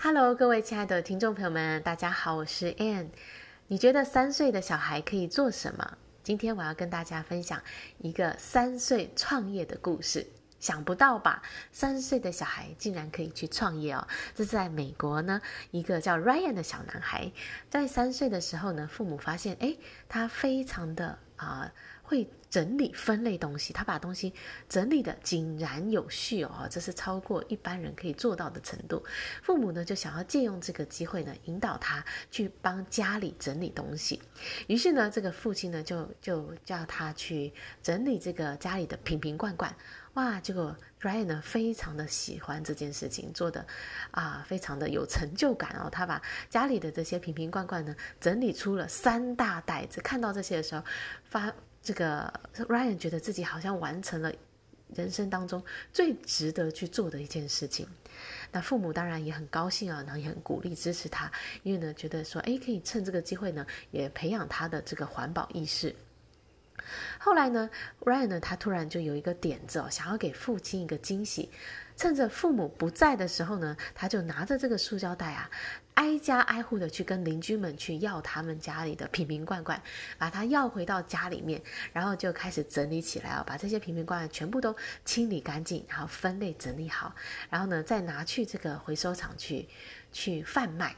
Hello，各位亲爱的听众朋友们，大家好，我是 Ann。你觉得三岁的小孩可以做什么？今天我要跟大家分享一个三岁创业的故事。想不到吧？三岁的小孩竟然可以去创业哦！这是在美国呢，一个叫 Ryan 的小男孩，在三岁的时候呢，父母发现，诶，他非常的啊。呃会整理分类东西，他把东西整理得井然有序哦，这是超过一般人可以做到的程度。父母呢就想要借用这个机会呢，引导他去帮家里整理东西。于是呢，这个父亲呢就就叫他去整理这个家里的瓶瓶罐罐。哇，结果 Ryan 呢非常的喜欢这件事情，做得啊非常的有成就感哦。他把家里的这些瓶瓶罐罐呢整理出了三大袋子。看到这些的时候，发。这个 Ryan 觉得自己好像完成了人生当中最值得去做的一件事情，那父母当然也很高兴啊，然后也很鼓励支持他，因为呢觉得说，哎，可以趁这个机会呢，也培养他的这个环保意识。后来呢，Ryan 呢他突然就有一个点子哦，想要给父亲一个惊喜。趁着父母不在的时候呢，他就拿着这个塑胶袋啊，挨家挨户的去跟邻居们去要他们家里的瓶瓶罐罐，把它要回到家里面，然后就开始整理起来啊，把这些瓶瓶罐罐全部都清理干净，然后分类整理好，然后呢，再拿去这个回收厂去去贩卖。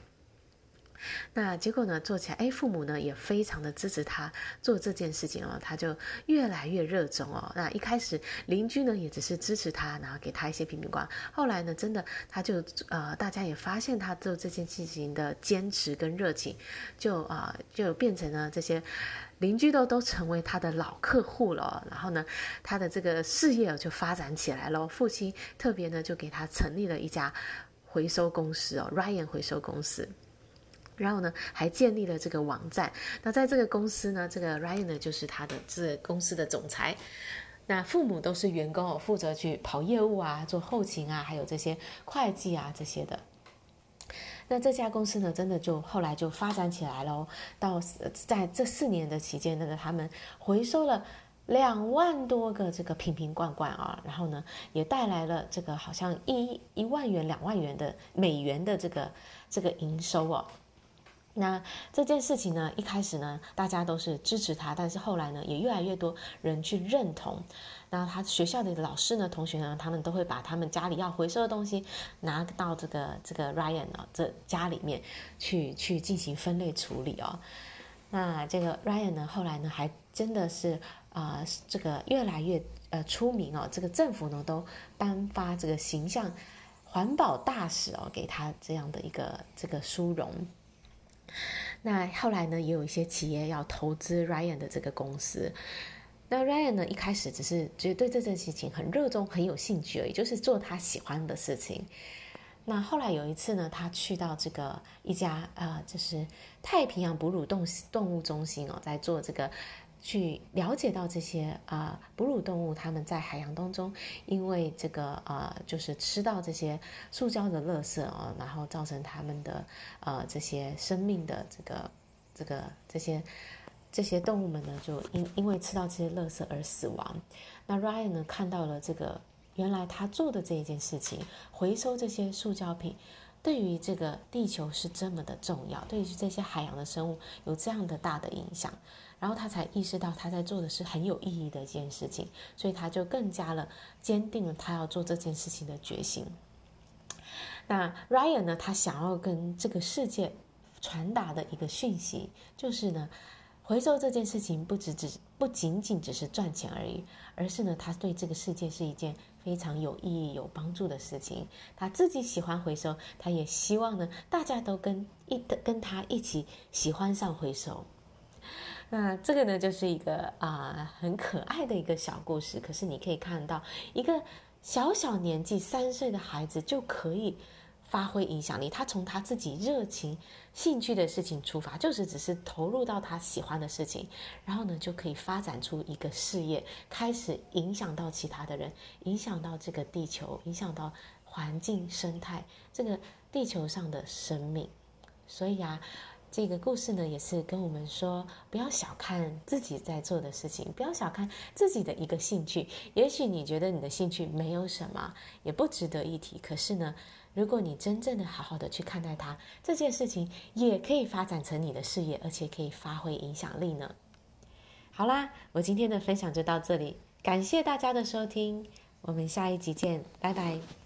那结果呢，做起来，哎，父母呢也非常的支持他做这件事情哦，他就越来越热衷哦。那一开始邻居呢也只是支持他，然后给他一些瓶瓶罐。后来呢，真的他就呃，大家也发现他做这件事情的坚持跟热情，就啊、就变成了这些邻居都都成为他的老客户了。然后呢，他的这个事业就发展起来了。父亲特别呢就给他成立了一家回收公司哦，Ryan 回收公司。然后呢，还建立了这个网站。那在这个公司呢，这个 Ryan 呢就是他的这个公司的总裁。那父母都是员工哦，负责去跑业务啊，做后勤啊，还有这些会计啊这些的。那这家公司呢，真的就后来就发展起来了。到在这四年的期间，那个他们回收了两万多个这个瓶瓶罐罐啊，然后呢，也带来了这个好像一一万元、两万元的美元的这个这个营收哦。那这件事情呢，一开始呢，大家都是支持他，但是后来呢，也越来越多人去认同。那他学校的老师呢、同学呢，他们都会把他们家里要回收的东西拿到这个这个 Ryan 啊这家里面去去进行分类处理哦。那这个 Ryan 呢，后来呢，还真的是啊、这个越来越呃出名哦。这个政府呢，都颁发这个形象环保大使哦，给他这样的一个这个殊荣。那后来呢，也有一些企业要投资 Ryan 的这个公司。那 Ryan 呢，一开始只是觉得对这件事情很热衷、很有兴趣而已，就是做他喜欢的事情。那后来有一次呢，他去到这个一家呃，就是太平洋哺乳动动物中心哦，在做这个。去了解到这些啊、哺乳动物，它们在海洋当中，因为这个啊、呃，就是吃到这些塑胶的垃圾啊，然后造成它们的啊、呃、这些生命的这个这个这些这些动物们呢，就因因为吃到这些垃圾而死亡。那 Ryan 呢，看到了这个，原来他做的这一件事情，回收这些塑胶品，对于这个地球是这么的重要，对于这些海洋的生物有这样的大的影响。然后他才意识到他在做的是很有意义的一件事情，所以他就更加了坚定了他要做这件事情的决心。那 Ryan 呢，他想要跟这个世界传达的一个讯息就是呢，回收这件事情不只只不仅仅只是赚钱而已，而是呢，他对这个世界是一件非常有意义、有帮助的事情。他自己喜欢回收，他也希望呢，大家都跟一跟他一起喜欢上回收。那这个呢，就是一个啊、很可爱的一个小故事。可是你可以看到，一个小小年纪三岁的孩子就可以发挥影响力。他从他自己热情、兴趣的事情出发，就是只是投入到他喜欢的事情，然后呢，就可以发展出一个事业，开始影响到其他的人，影响到这个地球，影响到环境生态，这个地球上的生命。所以啊。这个故事呢，也是跟我们说，不要小看自己在做的事情，不要小看自己的一个兴趣。也许你觉得你的兴趣没有什么，也不值得一提。可是呢，如果你真正的好好的去看待它，这件事情也可以发展成你的事业，而且可以发挥影响力呢。好啦，我今天的分享就到这里，感谢大家的收听，我们下一集见，拜拜。